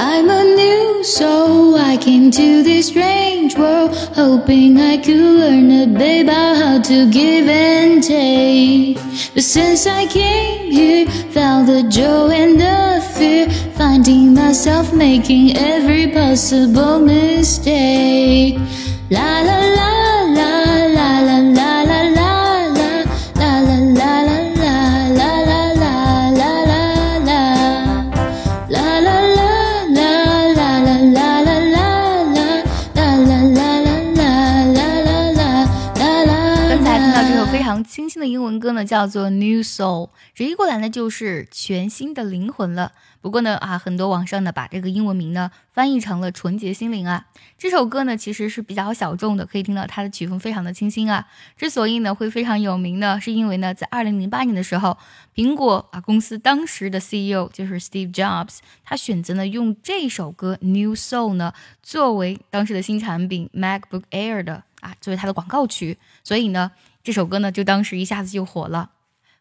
I'm a new soul. I came to this strange world, hoping I could learn a bit about how to give and take. But since I came here, felt the joy and the fear, finding myself making every possible mistake. La la la 常清新的英文歌呢，叫做《New Soul》，直译过来呢就是全新的灵魂了。不过呢啊，很多网上呢把这个英文名呢翻译成了纯洁心灵啊。这首歌呢其实是比较小众的，可以听到它的曲风非常的清新啊。之所以呢会非常有名呢，是因为呢在二零零八年的时候，苹果啊公司当时的 CEO 就是 Steve Jobs，他选择呢用这首歌《New Soul》呢作为当时的新产品 MacBook Air 的啊作为它的广告曲，所以呢这首歌呢就当时一下子就火了。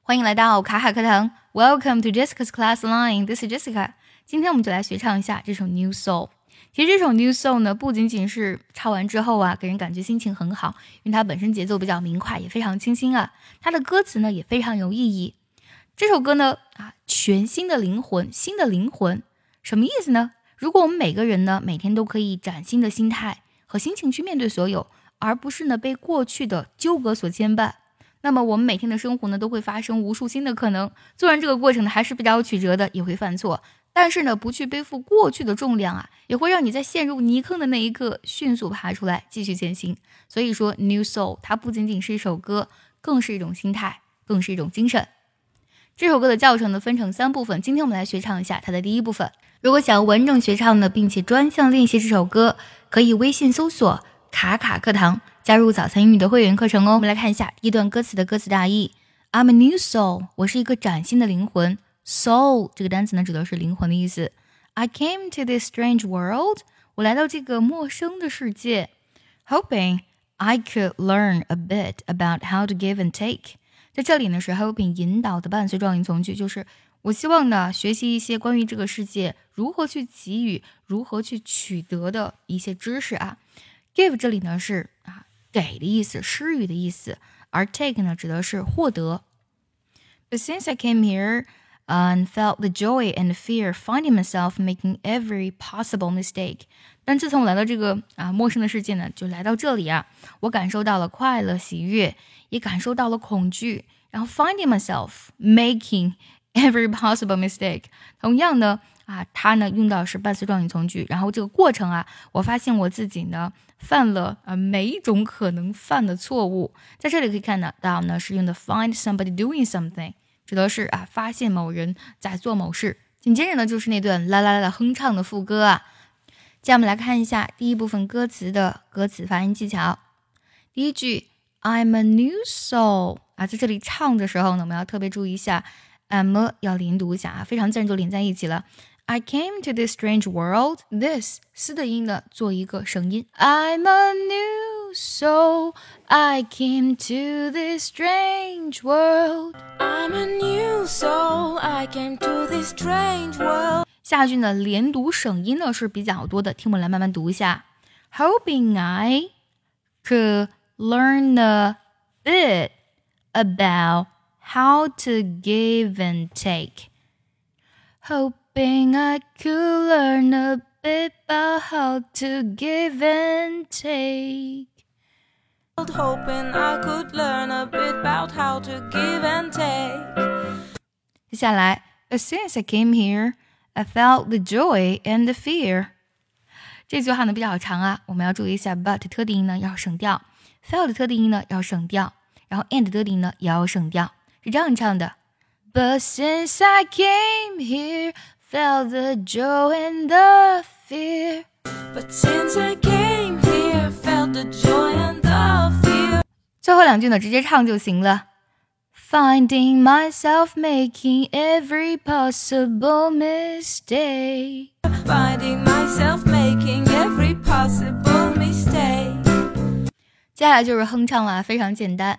欢迎来到卡卡课堂，Welcome to Jessica's Class Line。This is Jessica。今天我们就来学唱一下这首《New Soul》。其实这首《New Soul》呢，不仅仅是唱完之后啊，给人感觉心情很好，因为它本身节奏比较明快，也非常清新啊。它的歌词呢也非常有意义。这首歌呢啊，全新的灵魂，新的灵魂，什么意思呢？如果我们每个人呢，每天都可以崭新的心态和心情去面对所有，而不是呢被过去的纠葛所牵绊。那么我们每天的生活呢，都会发生无数新的可能。做完这个过程呢，还是比较曲折的，也会犯错。但是呢，不去背负过去的重量啊，也会让你在陷入泥坑的那一刻迅速爬出来，继续前行。所以说，New Soul 它不仅仅是一首歌，更是一种心态，更是一种精神。这首歌的教程呢，分成三部分。今天我们来学唱一下它的第一部分。如果想要完整学唱呢，并且专项练习这首歌，可以微信搜索“卡卡课堂”。加入早餐英语的会员课程哦。我们来看一下第一段歌词的歌词大意：I'm a new soul，我是一个崭新的灵魂。Soul 这个单词呢，指的是灵魂的意思。I came to this strange world，我来到这个陌生的世界，hoping I could learn a bit about how to give and take。在这里呢，是 hoping 引导的伴随状语从句，就是我希望呢，学习一些关于这个世界如何去给予、如何去取得的一些知识啊。Give 这里呢是啊。给的意思，施予的意思，而 take 呢指的是获得。But since I came here and felt the joy and fear finding myself making every possible mistake，但自从我来到这个啊陌生的世界呢，就来到这里啊，我感受到了快乐、喜悦，也感受到了恐惧，然后 finding myself making every possible mistake，同样呢。 啊，它呢用到是伴随状语从句，然后这个过程啊，我发现我自己呢犯了啊每一种可能犯的错误，在这里可以看得到呢是用的 find somebody doing something，指的是啊发现某人在做某事。紧接着呢就是那段啦啦啦的哼唱的副歌啊。接下来我们来看一下第一部分歌词的歌词发音技巧。第一句 I'm a new soul 啊，在这里唱的时候呢，我们要特别注意一下，am 要连读一下啊，非常自然就连在一起了。I came to this strange world. This 嘶的音呢，做一个省音。I'm a new soul. I came to this strange world. I'm a new soul. I came to this strange world. 下句呢，连读省音呢是比较多的，听我来慢慢读一下。Hoping I could learn a bit about how to give and take. Hope hoping I could learn a bit about how to give and take. Hoping I could learn a bit about how to give and take. 接下来，As soon as I came here, I felt the joy and the fear. 这句话呢比较长啊，我们要注意一下，but 特定音呢要省掉，felt 特定音呢要省掉，然后 and 特定音呢也要省掉，是这样唱的。But since I came here, felt the joy and the fear. But since I came here, felt the joy and the fear. 最后两句呢，直接唱就行了。Finding myself making every possible mistake. Finding myself making every possible mistake. 接下来就是哼唱了，非常简单。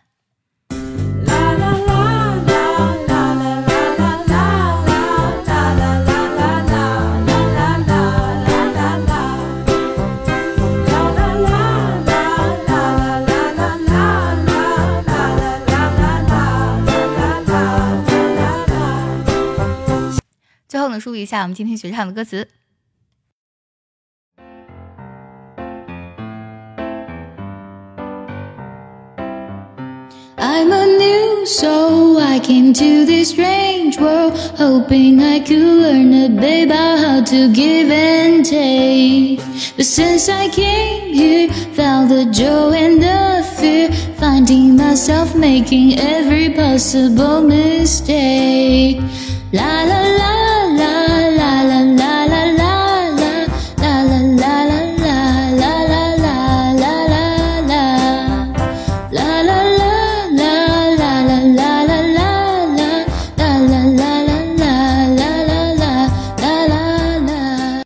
梳理一下我们今天学唱的歌词。I'm a new soul. I came to this strange world hoping I could learn a bit about how to give and take. But since I came here, felt the joy and the fear, finding myself making every possible mistake. La la la.